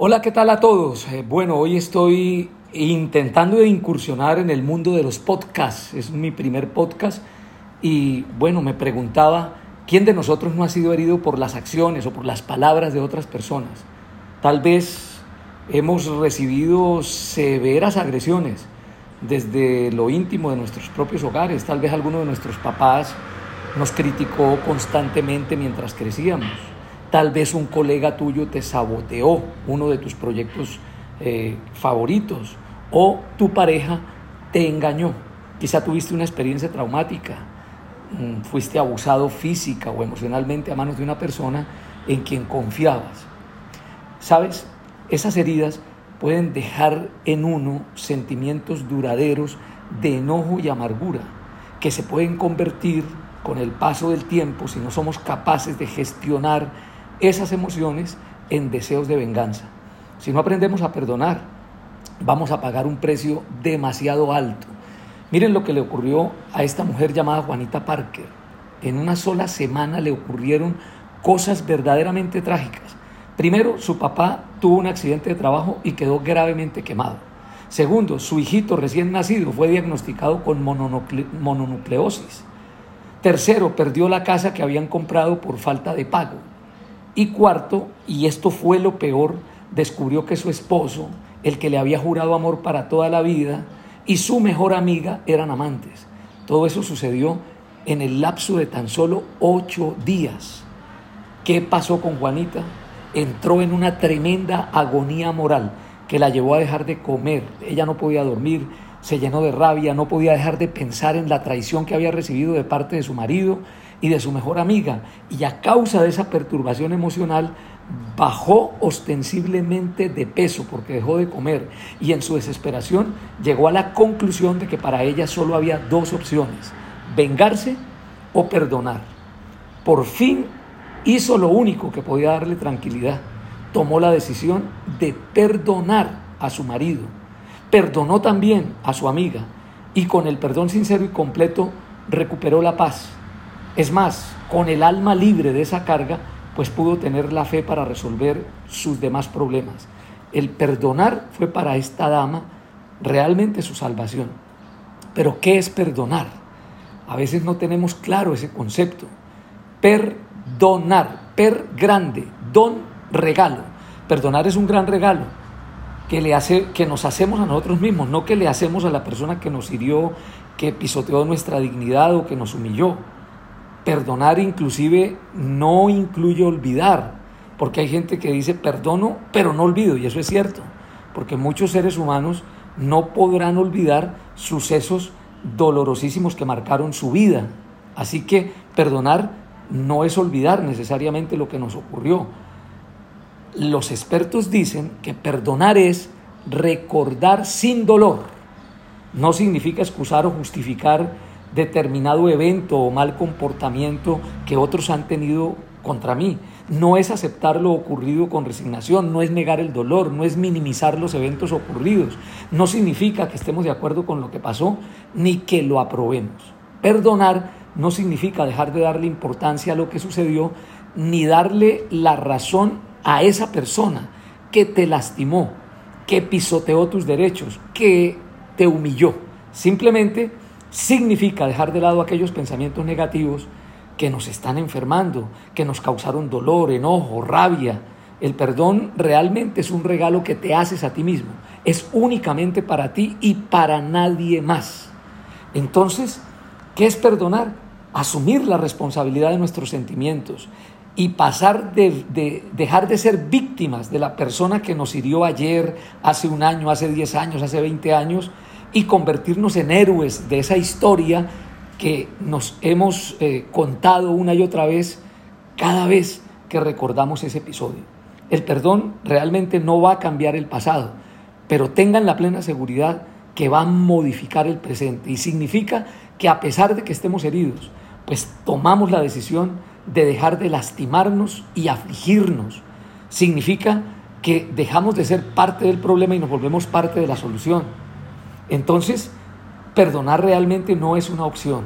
Hola, ¿qué tal a todos? Eh, bueno, hoy estoy intentando incursionar en el mundo de los podcasts. Es mi primer podcast y bueno, me preguntaba, ¿quién de nosotros no ha sido herido por las acciones o por las palabras de otras personas? Tal vez hemos recibido severas agresiones desde lo íntimo de nuestros propios hogares. Tal vez alguno de nuestros papás nos criticó constantemente mientras crecíamos Tal vez un colega tuyo te saboteó uno de tus proyectos eh, favoritos o tu pareja te engañó. Quizá tuviste una experiencia traumática, mm, fuiste abusado física o emocionalmente a manos de una persona en quien confiabas. ¿Sabes? Esas heridas pueden dejar en uno sentimientos duraderos de enojo y amargura que se pueden convertir con el paso del tiempo si no somos capaces de gestionar esas emociones en deseos de venganza. Si no aprendemos a perdonar, vamos a pagar un precio demasiado alto. Miren lo que le ocurrió a esta mujer llamada Juanita Parker. En una sola semana le ocurrieron cosas verdaderamente trágicas. Primero, su papá tuvo un accidente de trabajo y quedó gravemente quemado. Segundo, su hijito recién nacido fue diagnosticado con mononucleosis. Tercero, perdió la casa que habían comprado por falta de pago. Y cuarto, y esto fue lo peor, descubrió que su esposo, el que le había jurado amor para toda la vida, y su mejor amiga eran amantes. Todo eso sucedió en el lapso de tan solo ocho días. ¿Qué pasó con Juanita? Entró en una tremenda agonía moral que la llevó a dejar de comer. Ella no podía dormir, se llenó de rabia, no podía dejar de pensar en la traición que había recibido de parte de su marido y de su mejor amiga. Y a causa de esa perturbación emocional, bajó ostensiblemente de peso porque dejó de comer y en su desesperación llegó a la conclusión de que para ella solo había dos opciones, vengarse o perdonar. Por fin hizo lo único que podía darle tranquilidad. Tomó la decisión de perdonar a su marido. Perdonó también a su amiga y con el perdón sincero y completo recuperó la paz es más, con el alma libre de esa carga, pues pudo tener la fe para resolver sus demás problemas. El perdonar fue para esta dama realmente su salvación. Pero ¿qué es perdonar? A veces no tenemos claro ese concepto. Perdonar, per grande, don regalo. Perdonar es un gran regalo que, le hace, que nos hacemos a nosotros mismos, no que le hacemos a la persona que nos hirió, que pisoteó nuestra dignidad o que nos humilló. Perdonar inclusive no incluye olvidar, porque hay gente que dice perdono, pero no olvido, y eso es cierto, porque muchos seres humanos no podrán olvidar sucesos dolorosísimos que marcaron su vida. Así que perdonar no es olvidar necesariamente lo que nos ocurrió. Los expertos dicen que perdonar es recordar sin dolor. No significa excusar o justificar determinado evento o mal comportamiento que otros han tenido contra mí. No es aceptar lo ocurrido con resignación, no es negar el dolor, no es minimizar los eventos ocurridos. No significa que estemos de acuerdo con lo que pasó ni que lo aprobemos. Perdonar no significa dejar de darle importancia a lo que sucedió ni darle la razón a esa persona que te lastimó, que pisoteó tus derechos, que te humilló. Simplemente significa dejar de lado aquellos pensamientos negativos que nos están enfermando, que nos causaron dolor, enojo, rabia. El perdón realmente es un regalo que te haces a ti mismo. Es únicamente para ti y para nadie más. Entonces, ¿qué es perdonar? Asumir la responsabilidad de nuestros sentimientos y pasar de, de, dejar de ser víctimas de la persona que nos hirió ayer, hace un año, hace 10 años, hace 20 años, y convertirnos en héroes de esa historia que nos hemos eh, contado una y otra vez cada vez que recordamos ese episodio. El perdón realmente no va a cambiar el pasado, pero tengan la plena seguridad que va a modificar el presente y significa que a pesar de que estemos heridos, pues tomamos la decisión de dejar de lastimarnos y afligirnos. Significa que dejamos de ser parte del problema y nos volvemos parte de la solución. Entonces, perdonar realmente no es una opción.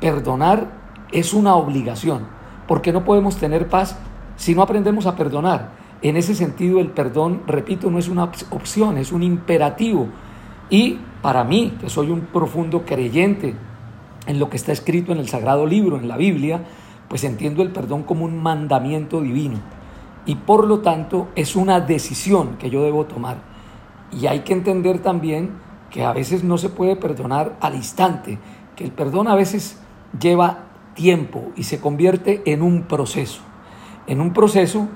Perdonar es una obligación, porque no podemos tener paz si no aprendemos a perdonar. En ese sentido, el perdón, repito, no es una opción, es un imperativo. Y para mí, que soy un profundo creyente en lo que está escrito en el Sagrado Libro, en la Biblia, pues entiendo el perdón como un mandamiento divino. Y por lo tanto es una decisión que yo debo tomar. Y hay que entender también que a veces no se puede perdonar al instante, que el perdón a veces lleva tiempo y se convierte en un proceso, en un proceso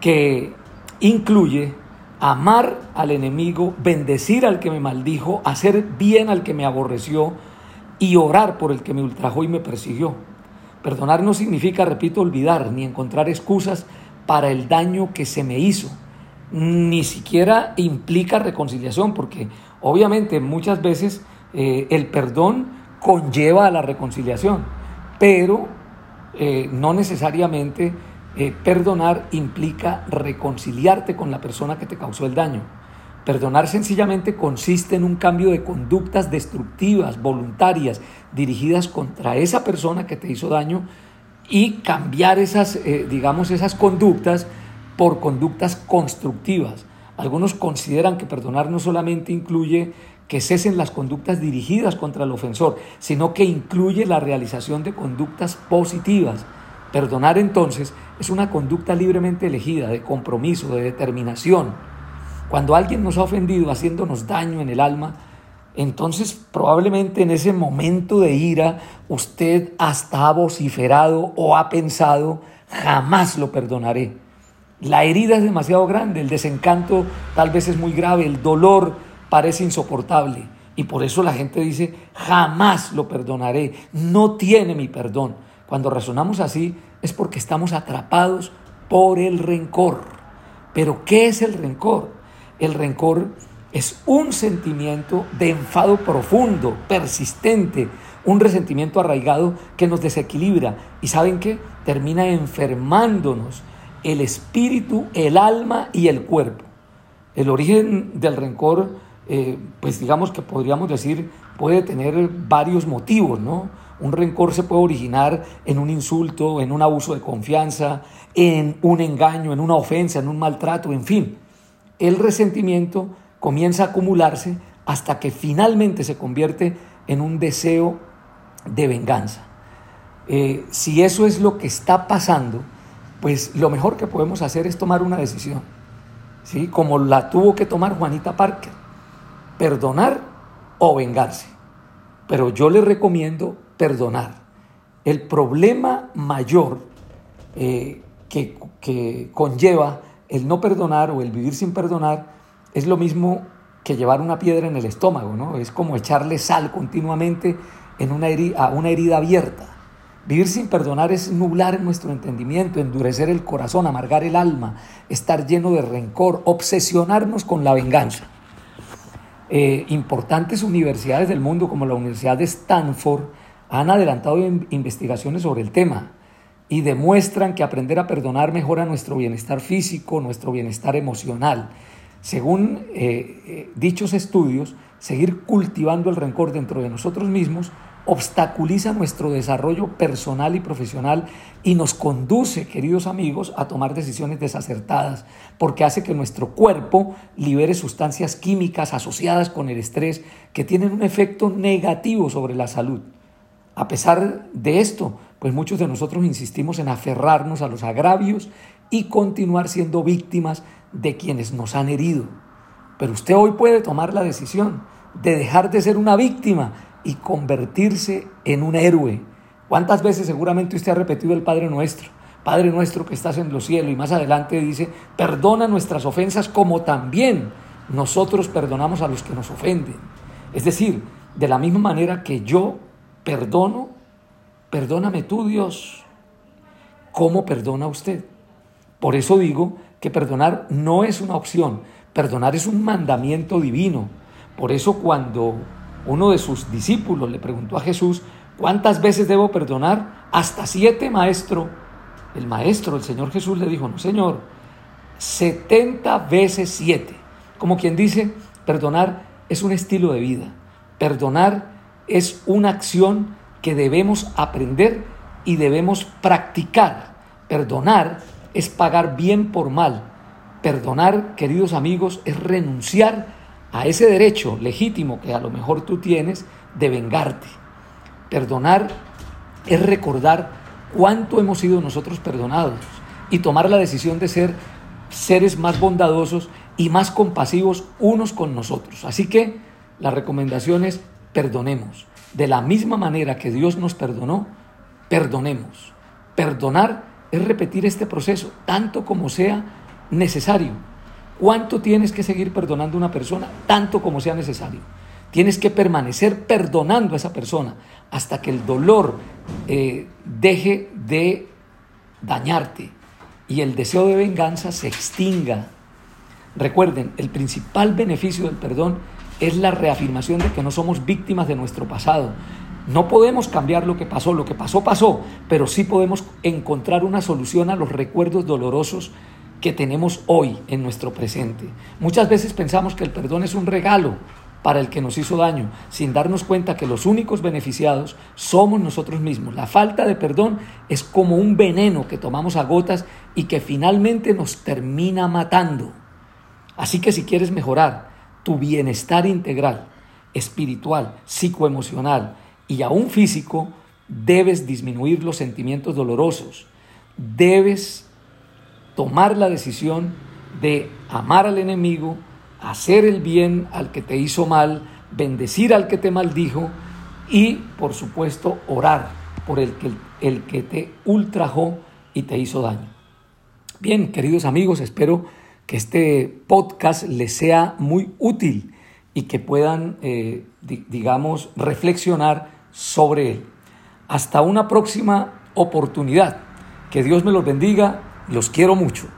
que incluye amar al enemigo, bendecir al que me maldijo, hacer bien al que me aborreció y orar por el que me ultrajó y me persiguió. Perdonar no significa, repito, olvidar ni encontrar excusas para el daño que se me hizo. Ni siquiera implica reconciliación, porque obviamente muchas veces eh, el perdón conlleva a la reconciliación, pero eh, no necesariamente eh, perdonar implica reconciliarte con la persona que te causó el daño. Perdonar sencillamente consiste en un cambio de conductas destructivas, voluntarias, dirigidas contra esa persona que te hizo daño y cambiar esas, digamos, esas conductas por conductas constructivas. Algunos consideran que perdonar no solamente incluye que cesen las conductas dirigidas contra el ofensor, sino que incluye la realización de conductas positivas. Perdonar entonces es una conducta libremente elegida, de compromiso, de determinación. Cuando alguien nos ha ofendido haciéndonos daño en el alma, entonces probablemente en ese momento de ira usted hasta ha vociferado o ha pensado, jamás lo perdonaré. La herida es demasiado grande, el desencanto tal vez es muy grave, el dolor parece insoportable. Y por eso la gente dice, jamás lo perdonaré, no tiene mi perdón. Cuando razonamos así es porque estamos atrapados por el rencor. Pero ¿qué es el rencor? El rencor es un sentimiento de enfado profundo, persistente, un resentimiento arraigado que nos desequilibra y saben qué? Termina enfermándonos el espíritu, el alma y el cuerpo. El origen del rencor, eh, pues digamos que podríamos decir, puede tener varios motivos, ¿no? Un rencor se puede originar en un insulto, en un abuso de confianza, en un engaño, en una ofensa, en un maltrato, en fin. El resentimiento comienza a acumularse hasta que finalmente se convierte en un deseo de venganza. Eh, si eso es lo que está pasando, pues lo mejor que podemos hacer es tomar una decisión, ¿sí? como la tuvo que tomar Juanita Parker, perdonar o vengarse. Pero yo le recomiendo perdonar. El problema mayor eh, que, que conlleva el no perdonar o el vivir sin perdonar es lo mismo que llevar una piedra en el estómago, ¿no? Es como echarle sal continuamente en una herida, a una herida abierta. Vivir sin perdonar es nublar nuestro entendimiento, endurecer el corazón, amargar el alma, estar lleno de rencor, obsesionarnos con la venganza. Eh, importantes universidades del mundo como la Universidad de Stanford han adelantado investigaciones sobre el tema y demuestran que aprender a perdonar mejora nuestro bienestar físico, nuestro bienestar emocional. Según eh, eh, dichos estudios, seguir cultivando el rencor dentro de nosotros mismos obstaculiza nuestro desarrollo personal y profesional y nos conduce, queridos amigos, a tomar decisiones desacertadas, porque hace que nuestro cuerpo libere sustancias químicas asociadas con el estrés que tienen un efecto negativo sobre la salud. A pesar de esto, pues muchos de nosotros insistimos en aferrarnos a los agravios y continuar siendo víctimas de quienes nos han herido. Pero usted hoy puede tomar la decisión de dejar de ser una víctima y convertirse en un héroe. ¿Cuántas veces seguramente usted ha repetido el Padre Nuestro? Padre nuestro que estás en los cielos y más adelante dice, perdona nuestras ofensas como también nosotros perdonamos a los que nos ofenden. Es decir, de la misma manera que yo perdono, perdóname tú Dios, ¿cómo perdona usted? Por eso digo que perdonar no es una opción, perdonar es un mandamiento divino. Por eso cuando uno de sus discípulos le preguntó a Jesús, ¿cuántas veces debo perdonar? Hasta siete, maestro. El maestro, el Señor Jesús, le dijo, no, Señor, setenta veces siete. Como quien dice, perdonar es un estilo de vida. Perdonar es una acción que debemos aprender y debemos practicar. Perdonar es pagar bien por mal. Perdonar, queridos amigos, es renunciar a ese derecho legítimo que a lo mejor tú tienes de vengarte. Perdonar es recordar cuánto hemos sido nosotros perdonados y tomar la decisión de ser seres más bondadosos y más compasivos unos con nosotros. Así que la recomendación es perdonemos. De la misma manera que Dios nos perdonó, perdonemos. Perdonar es repetir este proceso tanto como sea necesario. ¿Cuánto tienes que seguir perdonando a una persona? Tanto como sea necesario. Tienes que permanecer perdonando a esa persona hasta que el dolor eh, deje de dañarte y el deseo de venganza se extinga. Recuerden, el principal beneficio del perdón es la reafirmación de que no somos víctimas de nuestro pasado. No podemos cambiar lo que pasó, lo que pasó pasó, pero sí podemos encontrar una solución a los recuerdos dolorosos que tenemos hoy en nuestro presente. Muchas veces pensamos que el perdón es un regalo para el que nos hizo daño, sin darnos cuenta que los únicos beneficiados somos nosotros mismos. La falta de perdón es como un veneno que tomamos a gotas y que finalmente nos termina matando. Así que si quieres mejorar tu bienestar integral, espiritual, psicoemocional y aún físico, debes disminuir los sentimientos dolorosos. Debes tomar la decisión de amar al enemigo, hacer el bien al que te hizo mal, bendecir al que te maldijo y, por supuesto, orar por el que, el que te ultrajó y te hizo daño. Bien, queridos amigos, espero que este podcast les sea muy útil y que puedan, eh, digamos, reflexionar sobre él. Hasta una próxima oportunidad. Que Dios me los bendiga. Los quiero mucho.